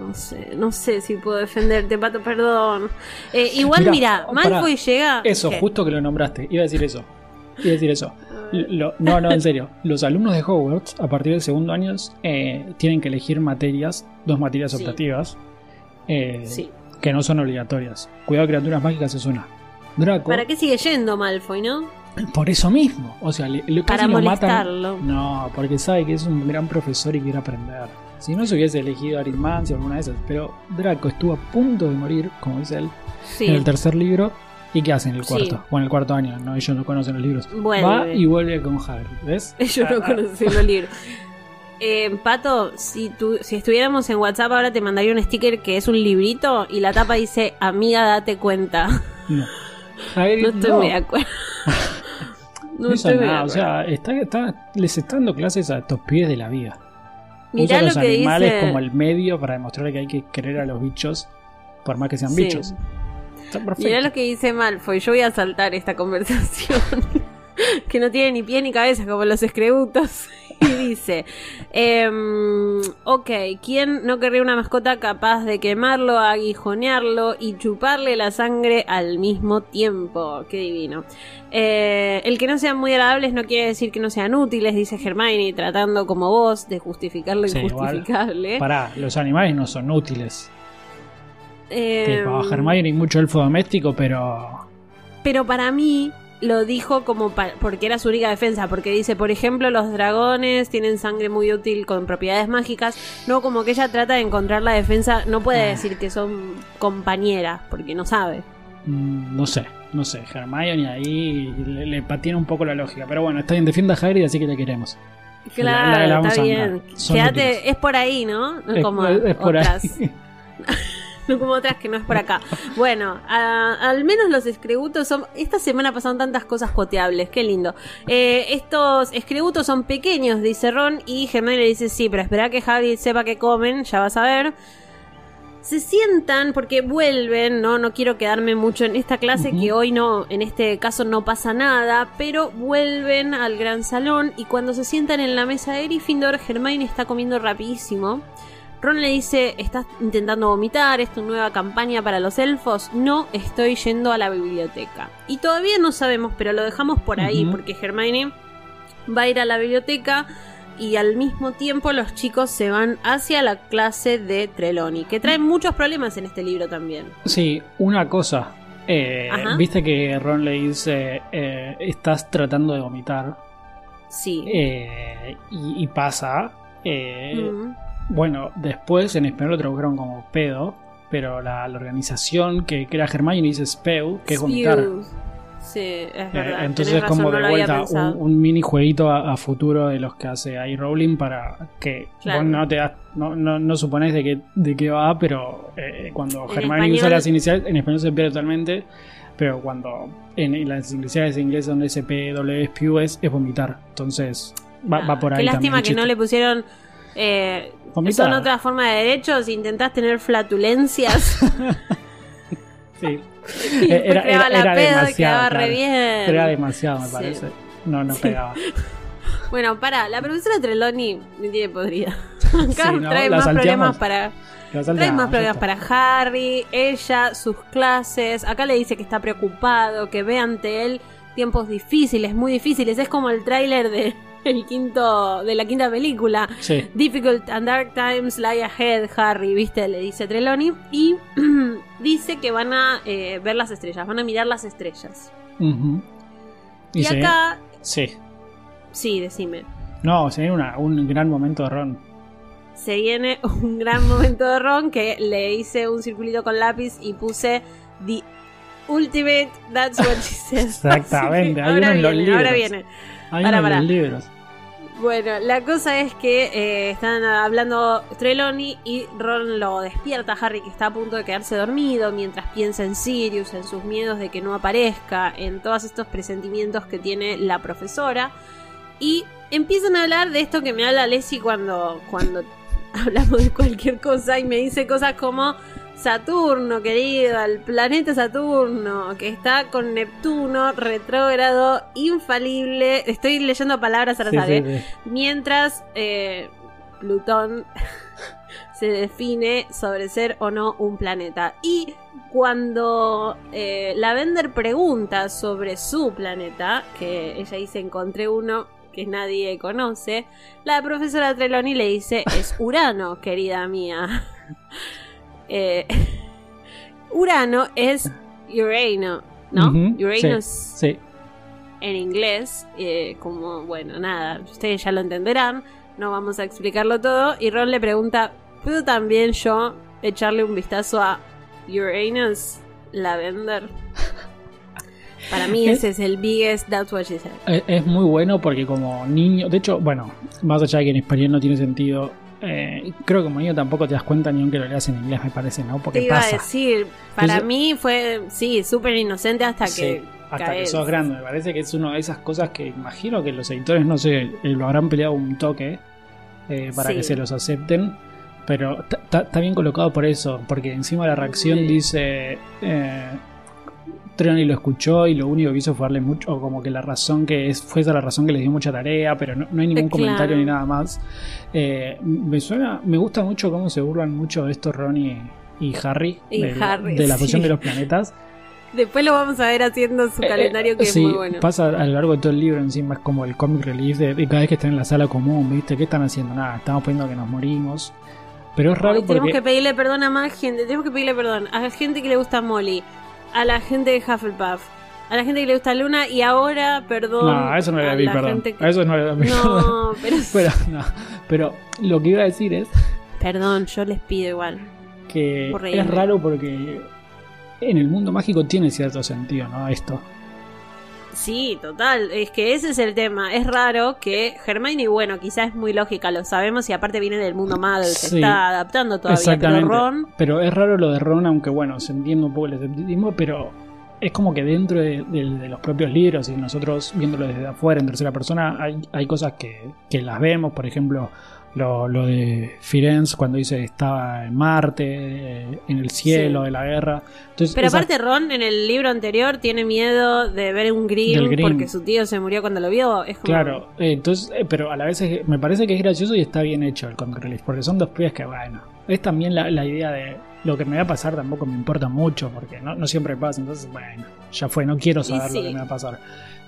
No sé, no sé si puedo defenderte, Pato, perdón. Eh, igual, mira. Malfoy llega... Eso, ¿Qué? justo que lo nombraste. Iba a decir eso. Iba a decir eso. Lo- no, no, en serio. Los alumnos de Hogwarts, a partir del segundo año, eh, tienen que elegir materias, dos materias Sí. optativas, eh, Sí. que no son obligatorias. Cuidado, criaturas mágicas es una. Draco, ¿Para qué sigue yendo Malfoy, no? por eso mismo. O sea, le, le- casi Para lo matan. No, porque sabe que es un gran profesor y quiere aprender. Si no se hubiese elegido Arismancia o alguna de esas, pero Draco estuvo a punto de morir, como dice él, Sí. en el tercer libro. ¿Y qué hace en el Sí. cuarto? O en el cuarto año, no, ellos no conocen los libros. Vuelve. Va y vuelve con Hagrid, ¿ves? Yo no conocí los libros. Eh, Pato, si, tu, si estuviéramos en WhatsApp ahora te mandaría un sticker que es un librito y la tapa dice, amiga, date cuenta. No. Hagrid, No estoy no. muy de acuerdo. No No estoy muy de nada, o acuerdo. sea, está, está- les está dando clases a estos pies de la vida. Mirá Usa lo los que animales dice... como el medio para demostrar que hay que querer a los bichos, por más que sean Sí. bichos. Está. Mirá lo que dice Malfoy, yo voy a saltar esta conversación. que no tiene ni pie ni cabeza como los escrebutos. y dice, em, ok, ¿quién no querría una mascota capaz de quemarlo, aguijonearlo y chuparle la sangre al mismo tiempo? Qué divino. Eh, el que no sean muy agradables no quiere decir que no sean útiles, dice Hermione, tratando como vos de justificar lo Sí, igual. injustificable. Pará, los animales no son útiles. Em, Tipo, a Hermione hay mucho elfo doméstico, pero. Pero para mí lo dijo como porque era su única defensa, porque dice, por ejemplo, los dragones tienen sangre muy útil con propiedades mágicas, no como que ella trata de encontrar la defensa, no puede Ah. decir que son compañeras, porque no sabe. mm, no sé, no sé. Hermione ahí le, le patina un poco la lógica. Pero bueno, está bien, defienda a Hagrid, así que le queremos. Claro, La- la- la está bien. Quédate, es por ahí, ¿no? No Es- como es por ahí. No como otras que no es por acá. Bueno, a- al menos los escrebutos son. Esta semana pasaron tantas cosas coteables, qué lindo. Eh, estos escrebutos son pequeños, dice Ron, y Hermione le dice: Sí, pero espera que Hagrid sepa que comen, ya vas a ver. Se sientan porque vuelven, no, no quiero quedarme mucho en esta clase que hoy no, en este caso no pasa nada, pero vuelven al gran salón y cuando se sientan en la mesa de Gryffindor, Hermione está comiendo rapidísimo. Ron le dice, estás intentando vomitar, es tu nueva campaña para los elfos. No, estoy yendo a la biblioteca. Y todavía no sabemos, pero lo dejamos por ahí, porque Hermione va a ir a la biblioteca y al mismo tiempo los chicos se van hacia la clase de Trelawney, que trae muchos problemas en este libro también. Sí, una cosa. Eh. Viste que Ron le dice: eh, Estás tratando de vomitar. Sí. Eh, y, y pasa. eh, Mm. Bueno, después en español lo tradujeron como pedo. Pero la, la organización que crea Hermione dice Speu, que es vomitar. Sí, es Eh, verdad. entonces es como razón, de vuelta un, un mini jueguito a, a futuro de los que hace ahí Rowling para que Claro. vos no te das, no, no, no suponés de qué, de qué va, pero eh, cuando En Hermione usa las iniciales, en español se pierde totalmente, pero cuando en, en las iniciales de inglés donde es Pew es, es vomitar, entonces va, Ah, va por ahí Qué lástima también que no le pusieron. Eh, son otra forma de derechos. Intentás tener flatulencias. Sí. y Era- después creaba era- la era pedo y demasiado, quedaba re claro. bien. Era demasiado me Sí. parece, no, no Sí. pegaba. Bueno, para, la profesora Trelawney me tiene podrida. Acá Sí, ¿no? trae más problemas para. Trae más problemas para Harry, ella, sus clases. Acá le dice que está preocupado, que ve ante él tiempos difíciles, muy difíciles. Es como el tráiler de, el quinto de la quinta película. Sí. Difficult and dark times lie ahead, Harry, ¿viste? Le dice Trelawney. Y dice que van a eh, ver las estrellas, van a mirar las estrellas. Ujú. Y, se- acá, Sí. sí, decime. No, se viene una- un gran momento de Ron. Se viene un gran momento de Ron que le hice un circulito con lápiz y puse The Ultimate, that's what she says. Exactamente, los viene, ahora viene. Hay los libros. Bueno, la cosa es que eh, están hablando Trelawney y Ron lo despierta a Harry que está a punto de quedarse dormido mientras piensa en Sirius, en sus miedos de que no aparezca, en todos estos presentimientos que tiene la profesora. Y empiezan a hablar de esto que me habla Leslie cuando, cuando hablamos de cualquier cosa y me dice cosas como Saturno, querido, el planeta Saturno, que está con Neptuno, retrógrado, infalible. Estoy leyendo palabras al Sí, azar, sí, sí. Mientras eh, Plutón se define sobre ser o no un planeta. Y cuando eh, Lavender pregunta sobre su planeta, que ella dice encontré uno que nadie conoce, la profesora Trelawney le dice es Urano, querida mía. Eh, Urano es Urano, ¿no? Ujú, Uranus Sí. en inglés, eh, como, bueno, nada, ustedes ya lo entenderán, no vamos a explicarlo todo, y Ron le pregunta, ¿puedo también yo echarle un vistazo a Uranus Lavender? Para mí Es- ese es el biggest that's what she said. Es, es muy bueno porque como niño, de hecho, bueno, más allá de que en español no tiene sentido, eh, creo que como niño tampoco te das cuenta ni aunque lo leas en inglés, me parece, ¿no? Porque Te iba pasa. a decir, para mí fue, sí, súper inocente hasta Sí, que... hasta que sos grande, me parece que es una de esas cosas que imagino que los editores, no sé, eh, lo habrán peleado un toque eh, para Sí. que se los acepten. Pero está bien colocado por eso, porque encima la reacción Sí. dice. Eh, Trelawney lo escuchó y lo único que hizo fue darle mucho, o como que la razón que es, fue esa la razón que les dio mucha tarea, pero no, no hay ningún Eh, claro. comentario ni nada más. Eh, me suena, me gusta mucho cómo se burlan mucho de esto Ron y, y Harry, Y de, la- Harry, de la sí. fusión de los planetas. Después lo vamos a ver haciendo su Eh, calendario que sí, es muy bueno. pasa a lo largo de todo el libro encima es como el comic relief de, de cada vez que están en la sala común, ¿viste? ¿Qué están haciendo? Nada, estamos poniendo que nos morimos. Pero es raro Ay, tenemos porque... que pedirle perdón a más gente. Tenemos que pedirle perdón a la gente que le gusta Molly, a la gente de Hufflepuff, a la gente que le gusta Luna y ahora perdón. No, a eso no le a la perdón. que- A eso no le doy perdón. No, pero, Pero, no, pero lo que iba a decir es perdón, yo les pido igual. que es raro porque en el mundo mágico tiene cierto sentido, ¿no? Esto. Sí, total. Es que ese es el tema. Es raro que Hermione, bueno, quizás es muy lógica, lo sabemos, y aparte viene del mundo Muggle, se Sí. está adaptando todavía. Pero Exactamente. Ron, Pero es raro lo de Ron, aunque bueno, se entiende un poco el escepticismo, pero es como que dentro de, de- de los propios libros y nosotros viéndolo desde afuera en tercera persona, hay, hay cosas que, que las vemos, por ejemplo, lo, lo de Firenze cuando dice estaba en Marte, eh, en el cielo Sí. de la guerra. Entonces, Pero aparte Ron en el libro anterior tiene miedo de ver un Grimm, porque su tío se murió cuando lo vio. Es como... Claro, eh, entonces, eh, pero a la vez es- me parece que es gracioso y está bien hecho el comic relief, porque son dos pibes que, bueno, es también la, la idea de lo que me va a pasar tampoco me importa mucho, porque no, no siempre pasa, entonces, bueno, ya fue, no quiero saber lo que me va a pasar.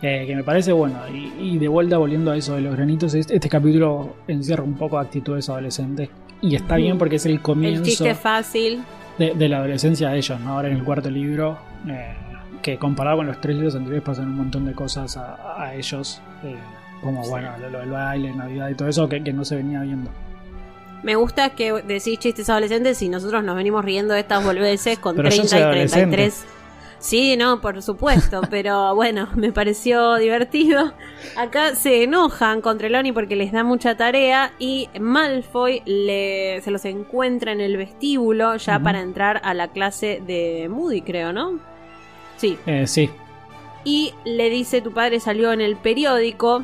Eh, que me parece bueno, y, y de vuelta volviendo a eso de los granitos, este, este capítulo encierra un poco actitudes adolescentes, y está bien porque es el El comienzo chiste fácil. de, de la adolescencia de ellos, ¿no? Ahora en el cuarto libro, eh, que comparado con los tres libros anteriores pasan un montón de cosas a, a ellos, eh, como Sí. bueno, lo, lo del baile, Navidad y todo eso que, que no se venía viendo. Me gusta que decís chistes adolescentes y nosotros nos venimos riendo de estas boludeces con Pero yo 30 soy y adolescente. 33. Sí, no, por supuesto, pero bueno, me pareció divertido. Acá se enojan con Trelawney porque les da mucha tarea y Malfoy le, se los encuentra en el vestíbulo ya para entrar a la clase de Moody, creo, ¿no? Sí, Eh, sí, y le dice tu padre salió en el periódico.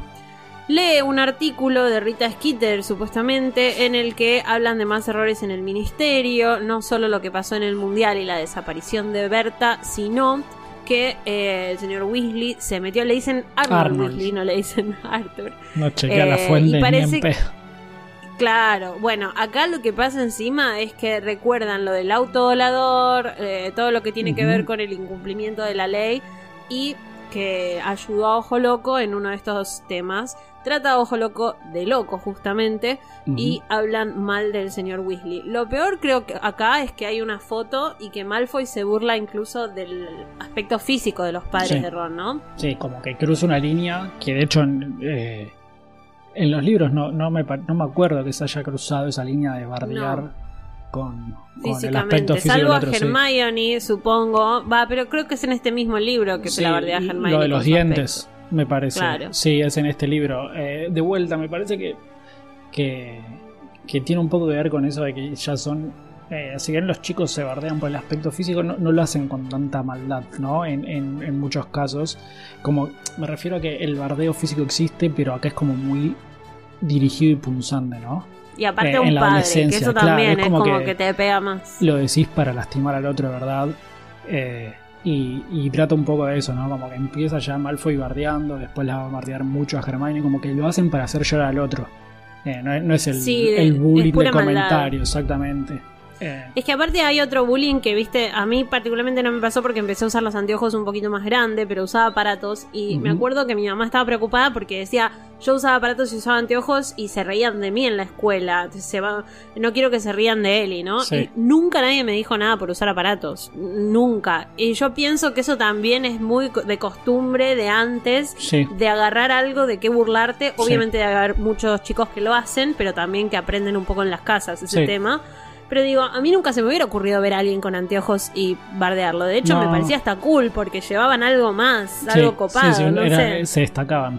Lee un artículo de Rita Skeeter, supuestamente, en el que hablan de más errores en el ministerio, no solo lo que pasó en el mundial y la desaparición de Berta, sino que eh, el señor Weasley se metió, le dicen Arnold, Arnold. Weasley, no le dicen Arthur. no chequea la Eh, fuente y ni parece en pedo. Claro, bueno, acá lo que pasa encima es que recuerdan lo del autodolador, eh, todo lo que tiene que Ujú. ver con el incumplimiento de la ley y que ayudó a Ojo Loco en uno de estos temas. Trata a Ojo Loco de loco, justamente, y hablan mal del señor Weasley. Lo peor creo que acá es que hay una foto y que Malfoy se burla incluso del aspecto físico de los padres Sí. de Ron, ¿no? Sí, como que cruza una línea que de hecho en, eh, en los libros no, no, me, no me acuerdo que se haya cruzado esa línea de bardear No. con, con el aspecto físico salvo del a sí. Hermione, supongo. Va, pero creo que es en este mismo libro que Sí, se la bardea Hermione. Lo de los dientes, aspecto. Me parece. Claro. Sí, es en este libro. Eh, de vuelta, me parece que, que, que tiene un poco que ver con eso de que ya son. Eh, si bien los chicos se bardean por el aspecto físico, no, no lo hacen con tanta maldad, ¿no? En, en- en muchos casos. Como me refiero a que el bardeo físico existe, pero acá es como muy dirigido y punzante, ¿no? Y aparte eh, un en la padre, que eso también es es como como, que- que... te pega más. lo decís para lastimar al otro, ¿verdad? Eh, y, y trata un poco de eso, ¿no? Como que empieza ya Malfoy bardeando, después la va a bardear mucho a Hermione, como que lo hacen para hacer llorar al otro. Eh, no, es- no es el, Sí, el bullying de maldad. comentario, exactamente. Eh, Es que aparte hay otro bullying que, viste, a mí particularmente no me pasó porque empecé a usar los anteojos un poquito más grande, pero usaba aparatos y me acuerdo que mi mamá estaba preocupada porque decía, yo usaba aparatos y usaba anteojos y se reían de mí en la escuela. Se va, no quiero que se rían de Eli, ¿no? Sí. Y nunca nadie me dijo nada por usar aparatos. Nunca. Y yo pienso que eso también es muy co- de costumbre de antes sí, de agarrar algo de qué burlarte. Sí. Obviamente debe haber muchos chicos que lo hacen, pero también que aprenden un poco en las casas ese Sí. tema. Pero digo, a mí nunca se me hubiera ocurrido ver a alguien con anteojos y bardearlo. De hecho, No. me parecía hasta cool porque llevaban algo más, sí, algo sí, copado, sí, no era- sé. se destacaban.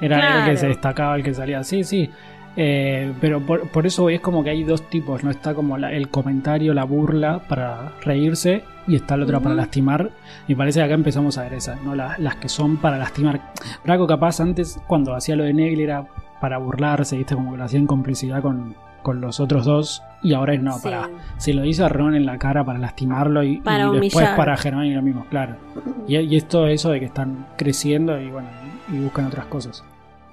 Era el que se destacaba, el que salía. Sí, sí. Eh, pero por, por eso es como que hay dos tipos, ¿no? Está como la- el comentario, la burla para reírse y está el otro para lastimar. Y parece que acá empezamos a ver esas, ¿no? Las, las que son para lastimar. Braco capaz antes, cuando hacía lo de Negli era para burlarse, ¿viste? Como que lo hacía en complicidad con, con los otros dos. Y ahora es no, Sí. para. Se lo dice a Ron en la cara para lastimarlo y, Para y después para Germán y lo mismo, claro. Y, y es todo eso de que están creciendo y bueno, y buscan otras cosas.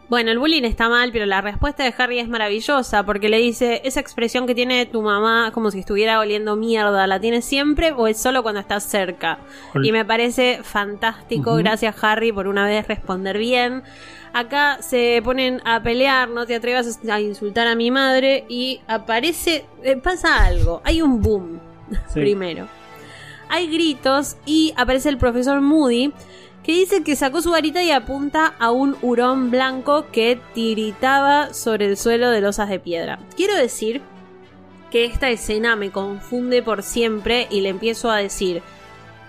Bueno, el bullying está mal, pero la respuesta de Harry es maravillosa porque le dice, esa expresión que tiene tu mamá como si estuviera oliendo mierda, ¿la tienes siempre o es solo cuando estás cerca? Ol- Y me parece fantástico, gracias Harry por una vez responder bien. Acá se ponen a pelear, no te atrevas a insultar a mi madre y aparece, eh, pasa algo, hay un boom Sí. primero. Hay gritos y aparece el profesor Moody que dice que sacó su varita y apunta a un hurón blanco que tiritaba sobre el suelo de losas de piedra. Quiero decir que esta escena me confunde por siempre y le empiezo a decir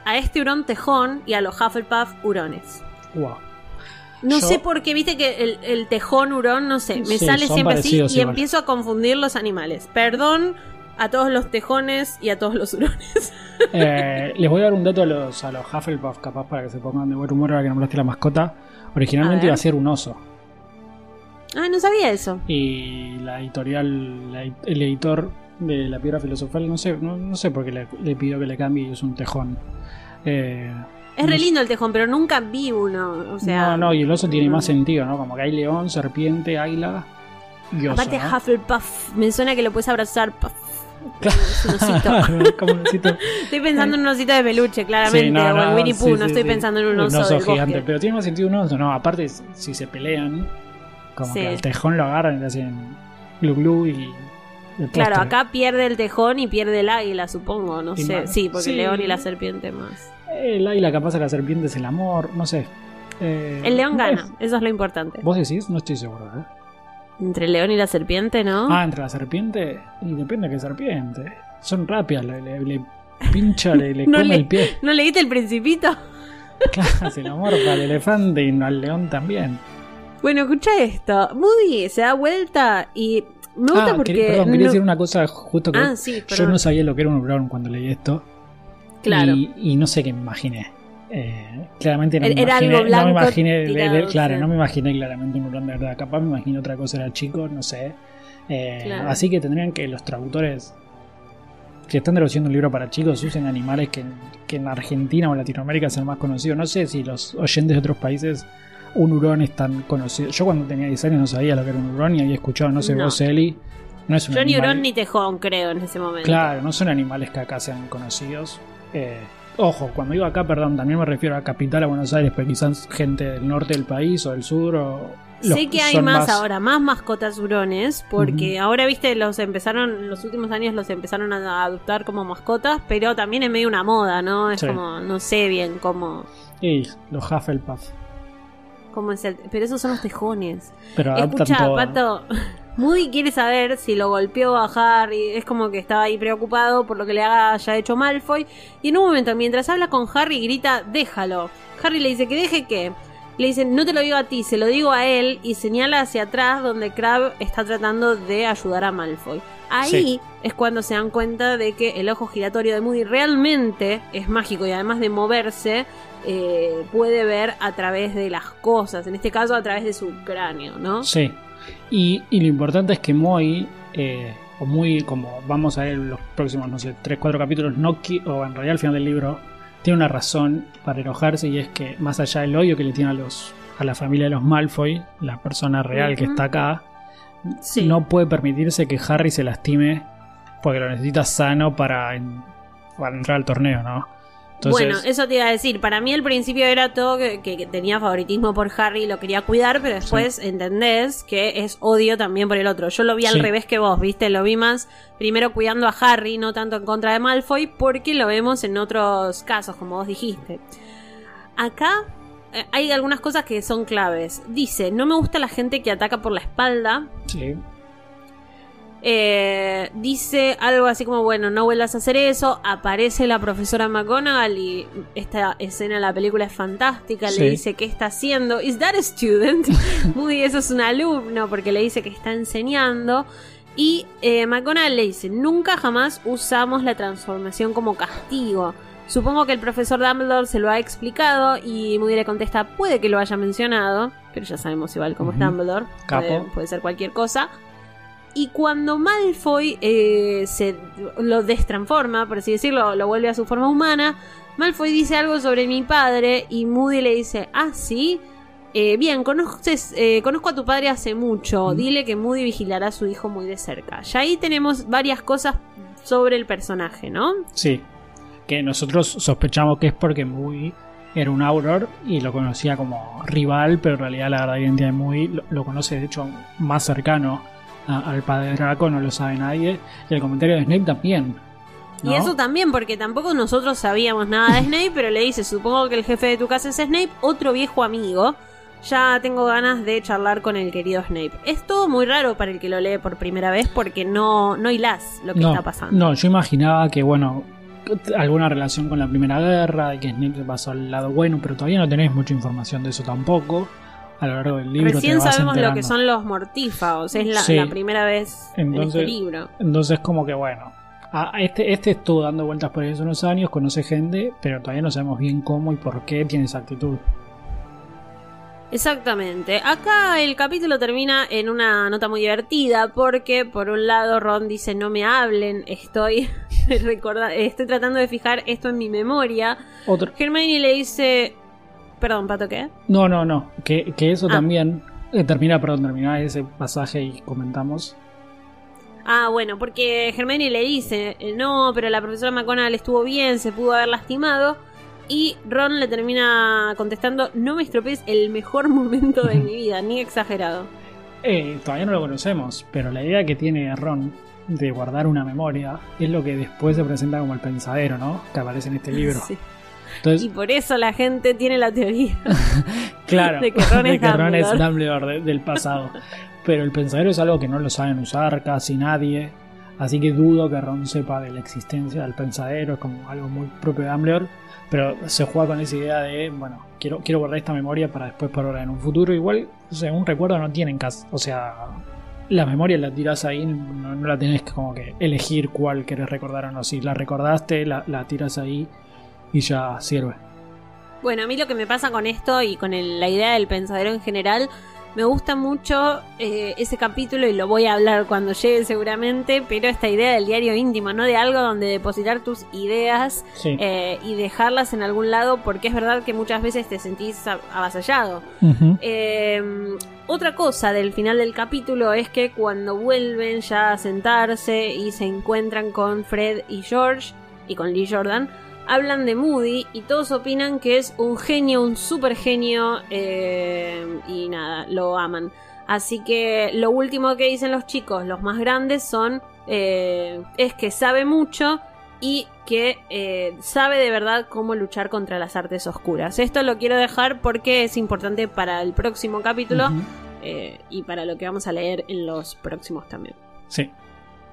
a este hurón tejón y a los Hufflepuff hurones. Wow. No Yo- sé por qué, viste que el, el tejón hurón, no sé, me Sí, sale siempre así y igual. empiezo a confundir los animales. Perdón a todos los tejones y a todos los hurones. Eh, les voy a dar un dato a los, a los Hufflepuff, capaz para que se pongan de buen humor ahora que nombraste la mascota. Originalmente iba a ser un oso. Ah, no sabía eso. Y la editorial, la- el editor de La Piedra Filosofal, no sé, no, no sé por qué le, le pidió que le cambie y es un tejón. Eh, Es re no lindo el tejón, pero nunca vi uno. O sea, no, no, y el oso tiene más sentido, ¿no? Como que hay león, serpiente, águila y oso. Aparte, ¿no? Hufflepuff, me suena que lo puedes abrazar. puff. Es un osito. Como un osito. Estoy pensando en un osito de peluche, claramente. Sí, no, o en Winnie Pooh, sí, no estoy sí. pensando en un oso, del gigante. bosque. Pero tiene más sentido un oso, no. Aparte, si se pelean, como que al tejón lo agarran y le hacen glu glu y. Claro, acá pierde el tejón y pierde el águila, supongo. No Y sé. más. Sí, porque el león y la serpiente más. El águila capaz de la serpiente es el amor, no sé. Eh, El león gana, eso es lo importante. ¿Vos decís? No estoy seguro, ¿eh? Entre el león y la serpiente, ¿no? Ah, entre la serpiente y depende de qué serpiente. Son rápidas, le, le- le pincha, le, le No come le- el pie. ¿No leíste el principito? Claro, se la morfa al elefante y al león también. Bueno, escucha esto. Moody se da vuelta y me gusta ah, porque. quería, perdón, quería no- decir una cosa justo que Ah, sí, yo no sabía lo que era un hurón cuando leí esto. Claro. Y, y no sé qué me imaginé. Eh, claramente no me Era imaginé, algo no me imaginé tirado, claro, sí. no me imaginé claramente un hurón de verdad. Capaz me imaginé otra cosa, era chico, no sé. Eh, Claro. Así que tendrían que los traductores que están traduciendo un libro para chicos usen animales que, que en Argentina o en Latinoamérica sean más conocidos. No sé si los oyentes de otros países un hurón es tan conocido. Yo cuando tenía 10 años no sabía lo que era un hurón y había escuchado, no sé, No. vos, Eli. No es un Yo ni hurón ni tejón, creo, en ese momento. Claro, no son animales que acá sean conocidos. Eh, ojo, cuando digo acá, perdón, también me refiero a capital, a Buenos Aires, pero quizás gente del norte del país o del sur o... Sé que hay más, ahora, más mascotas hurones, porque ahora, viste, los empezaron, en los últimos años los empezaron a adoptar como mascotas, pero también es medio una moda, ¿no? Es Sí. como, no sé bien cómo, Y los Hufflepuff. cómo es el... Pero esos son los tejones. Pero Escucha, todo. Pato, Moody quiere saber si lo golpeó a Harry, es como que estaba ahí preocupado por lo que le haya hecho Malfoy, y en un momento, mientras habla con Harry, grita, déjalo. Harry le dice que deje qué. Le dice, no te lo digo a ti, se lo digo a él, y señala hacia atrás donde Crab está tratando de ayudar a Malfoy. Ahí Sí. es cuando se dan cuenta de que el ojo giratorio de Moody realmente es mágico y además de moverse, eh, puede ver a través de las cosas, en este caso a través de su cráneo, ¿no? Sí. Y, y lo importante es que Moy, eh, o muy como vamos a ver en los próximos, no sé, 3, 4 capítulos, no o en realidad al final del libro, tiene una razón para enojarse y es que más allá del odio que le tiene a los a la familia de los Malfoy, la persona real que está acá, Sí. no puede permitirse que Harry se lastime porque lo necesita sano para, para entrar al torneo, ¿no? Entonces, bueno, eso te iba a decir. Para mí al principio era todo que, que- que tenía favoritismo por Harry y lo quería cuidar, pero después entendés que es odio también por el otro. Yo lo vi al Sí. revés que vos, ¿viste? Lo vi más primero cuidando a Harry, no tanto en contra de Malfoy, porque lo vemos en otros casos, como vos dijiste. Acá eh, hay algunas cosas que son claves. Dice, no me gusta la gente que ataca por la espalda. sí, Eh, dice algo así como, bueno, no vuelvas a hacer eso. Aparece la profesora McGonagall y esta escena de la película es fantástica. Sí. Le dice qué está haciendo. ¿Is that a student? Muy, eso es un alumno porque le dice que está enseñando. Y eh, McGonagall le dice, nunca jamás usamos la transformación como castigo. Supongo que el profesor Dumbledore se lo ha explicado y Moody le contesta, puede que lo haya mencionado, pero ya sabemos igual cómo es. Dumbledore. Capo. Puede, puede ser cualquier cosa. Y cuando Malfoy eh, se lo destransforma, por así decirlo, lo vuelve a su forma humana, Malfoy dice algo sobre mi padre y Moody le dice, ah, sí, Eh, bien, conoces, eh, conozco a tu padre hace mucho, dile que Moody vigilará a su hijo muy de cerca. Ya ahí tenemos varias cosas sobre el personaje, ¿no? sí. Que nosotros sospechamos que es porque Moody era un Auror y lo conocía como rival, pero en realidad la verdad identidad de Moody lo, lo conoce de hecho más cercano a- al padre Draco, no lo sabe nadie. Y el comentario de Snape también. ¿no? Y eso también, porque tampoco nosotros sabíamos nada de Snape, pero le dice, supongo que el jefe de tu casa es Snape, otro viejo amigo. Ya tengo ganas de charlar con el querido Snape. Es todo muy raro para el que lo lee por primera vez porque no, no hilás lo que no, está pasando. No, yo imaginaba que, bueno, alguna relación con la Primera Guerra y que Snape se pasó al lado bueno, pero todavía no tenés mucha información de eso tampoco. A lo largo del libro Recién te vas sabemos lo que son los mortífagos. Es la, Sí. la primera vez en este libro. Entonces, como que bueno. a- Este, este estuvo dando vueltas por ahí hace unos años, conoce gente, pero todavía no sabemos bien cómo y por qué tiene esa actitud. Exactamente. Acá el capítulo termina en una nota muy divertida porque por un lado Ron dice no me hablen, estoy estoy tratando de fijar esto en mi memoria. Otro, Hermione le dice, perdón, Pato, ¿qué? no, no, no, que, que eso Ah. también eh, termina, perdón, termina ese pasaje y comentamos. Ah, bueno, porque Hermione le dice, eh, no, pero la profesora McGonagall estuvo bien, se pudo haber lastimado. Y Ron le termina contestando, no me estropees el mejor momento de mi vida, ni exagerado. Eh, todavía no lo conocemos, pero la idea que tiene Ron de guardar una memoria es lo que después se presenta como el pensadero, ¿no? Que aparece en este libro. Sí. Entonces, Y por eso la gente tiene la teoría. claro, de que Ron es Ron es Dumbledore. Dumbledore de- del pasado. Pero el pensadero es algo que no lo saben usar casi nadie. Así que dudo que Ron sepa de la existencia del pensadero, es como algo muy propio de Dumbledore. Pero se juega con esa idea de, bueno, quiero, quiero guardar esta memoria para después para en un futuro. Igual, un recuerdo no tiene en casa. O sea, la memoria la tiras ahí, no, no la tenés que como que elegir cuál querés recordar o no. Si la recordaste, la, la tiras ahí y ya sirve. Bueno, a mí lo que me pasa con esto y con el- la idea del pensadero en general, me gusta mucho eh, ese capítulo y lo voy a hablar cuando llegue seguramente, pero esta idea del diario íntimo, ¿no? De algo donde depositar tus ideas Sí. eh, y dejarlas en algún lado, porque es verdad que muchas veces te sentís avasallado. Eh, otra cosa del final del capítulo es que cuando vuelven ya a sentarse y se encuentran con Fred y George y con Lee Jordan, hablan de Moody y todos opinan que es un genio, un super genio eh, y nada, lo aman. Así que lo último que dicen los chicos, los más grandes, son eh, es que sabe mucho y que eh, sabe de verdad cómo luchar contra las artes oscuras. Esto lo quiero dejar porque es importante para el próximo capítulo eh, y para lo que vamos a leer en los próximos también. Sí.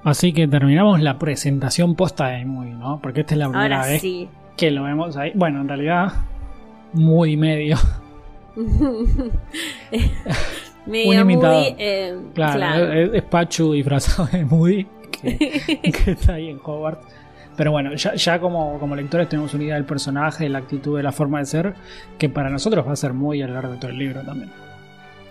Así que terminamos la presentación posta de Moody, ¿no? Porque esta es la primera Ahora vez sí. que lo vemos ahí. Bueno, en realidad, Moody medio. Medio. Moody, eh, Claro, claro. Es, es Pachu disfrazado de Moody, que, que está ahí en Hogwarts. Pero bueno, ya, ya como, como lectores tenemos una idea del personaje, de la actitud, de la forma de ser, que para nosotros va a ser muy a lo largo de todo el libro también.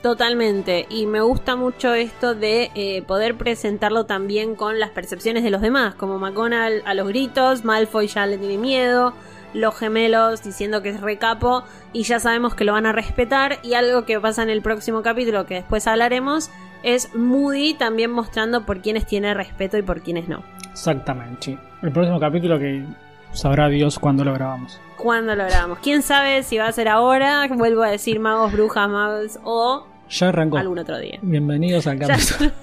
Totalmente, y me gusta mucho esto de eh, poder presentarlo también con las percepciones de los demás, como McGonagall a los gritos, Malfoy ya le tiene miedo, los gemelos diciendo que es recapo y ya sabemos que lo van a respetar y algo que pasa en el próximo capítulo que después hablaremos es Moody también mostrando por quienes tiene respeto y por quienes no. Exactamente, sí. El próximo capítulo que sabrá Dios cuándo lo grabamos. ¿Cuándo lo grabamos? ¿Quién sabe si va a ser ahora? Vuelvo a decir magos, brujas, magos o Ya arrancó. algún otro día. Bienvenidos al capítulo.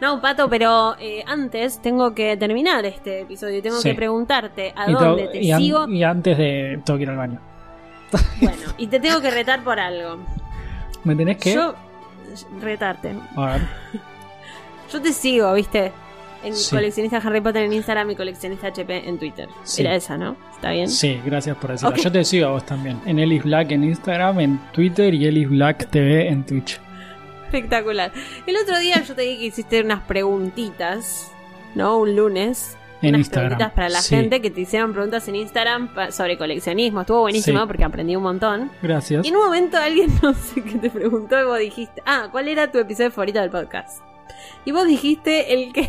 No, Pato, pero eh, antes tengo que terminar este episodio. Tengo Sí. que preguntarte a Y, dónde te y sigo. y antes de tengo que ir al baño. Bueno, y te tengo que retar por algo. ¿Me tenés que? Yo. Retarte. A ver. Yo te sigo, ¿viste? En Sí. coleccionista Harry Potter en Instagram y coleccionista HP en Twitter. Sí. Era esa, ¿no? ¿Está bien? Sí, gracias por decirlo. Yo te sigo a vos también. En Ellis Black en Instagram, en Twitter y Ellis Black TV en Twitch. Espectacular. El otro día yo te dije que hiciste unas preguntitas, ¿no? Un lunes. En unas Instagram. preguntitas para la Sí. gente que te hicieron preguntas en Instagram sobre coleccionismo. Estuvo buenísimo Sí. porque aprendí un montón. Gracias. Y en un momento alguien, no sé qué te preguntó y vos dijiste, ah, ¿cuál era tu episodio favorito del podcast? Y vos dijiste el que,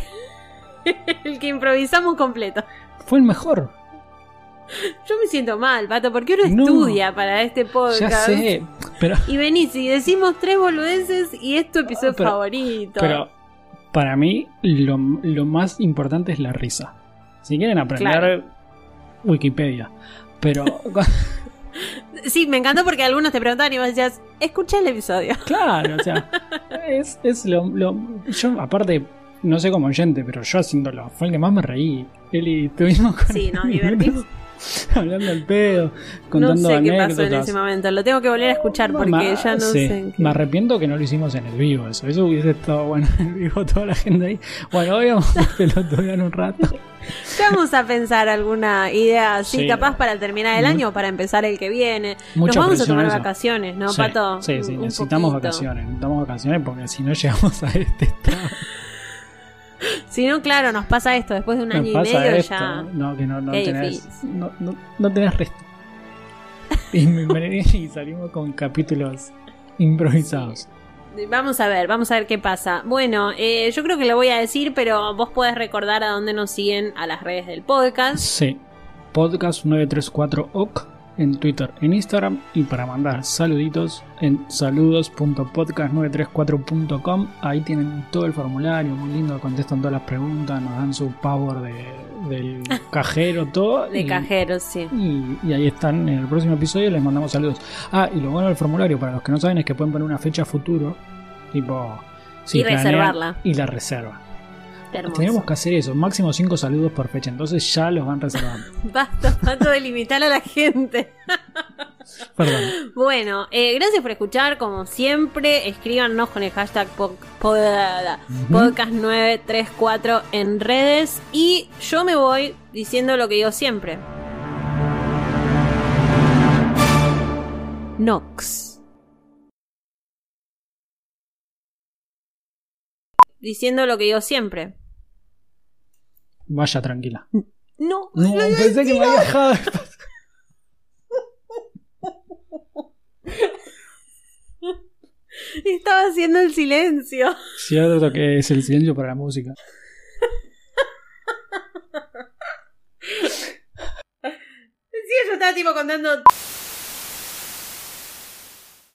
el que improvisamos completo. Fue el mejor. Yo me siento mal, Pato, porque uno No. estudia para este podcast. Ya sé. Pero, Y venís y decimos tres boludeces y es tu episodio Pero- favorito. pero para mí lo, lo más importante es la risa. Si quieren aprender Claro. Wikipedia. Pero Sí, me encantó porque algunos te preguntaban y vos decías, escuché el episodio. claro, o sea, es, es lo, lo- Yo, aparte, no sé como oyente, pero yo haciéndolo, fue el que más me reí. Eli, estuvimos con Sí, nos divertimos. hablando al pedo, No contando qué anécdotas. pasó en ese momento. Lo tengo que volver a escuchar porque Ma- ya no sí, sé. Me arrepiento que no lo hicimos en el vivo, eso. Eso hubiese estado bueno en el vivo, toda la gente ahí. Bueno, hoy vamos a pelotudear un rato. Vamos a pensar alguna idea así, Sí. capaz para terminar el año o para empezar el que viene. Mucha Nos vamos a tomar eso. vacaciones, ¿no, sí, Pato? Sí, necesitamos poquito. vacaciones. Necesitamos vacaciones porque si no llegamos a este estado. Si no, claro, nos pasa esto. Después de un Nos año y medio esto. ya. No, que no, no Es tenés. No, no, no tenés resto. Y, salimos con capítulos improvisados. Vamos a ver, vamos a ver qué pasa. Bueno, eh, yo creo que lo voy a decir, pero vos podés recordar a dónde nos siguen a las redes del podcast. Sí. Podcast 934OC en Twitter, en Instagram y para mandar saluditos en saludos.podcast934.com. Ahí tienen todo el formulario, muy lindo, contestan todas las preguntas, nos dan su power de- del cajero, todo. De y- cajeros, sí. Y, y ahí están en el próximo episodio les mandamos saludos. Ah, y lo bueno del formulario, para los que no saben, es que pueden poner una fecha futuro, tipo... si Y planean- reservarla. Y la reserva. Tenemos que hacer eso, máximo 5 saludos por fecha, entonces ya los van reservando. Basta, Pato, de limitar a la gente. Perdón. Bueno, eh, gracias por escuchar, como siempre. Escríbanos con el hashtag po- po- podcast934 en redes. Y yo me voy diciendo lo que digo siempre. Nox. Diciendo lo que digo siempre. Vaya tranquila. No, No, pensé que me había dejado. de- estaba haciendo el silencio. Cierto que es el silencio para la música. Sí, yo estaba tipo contando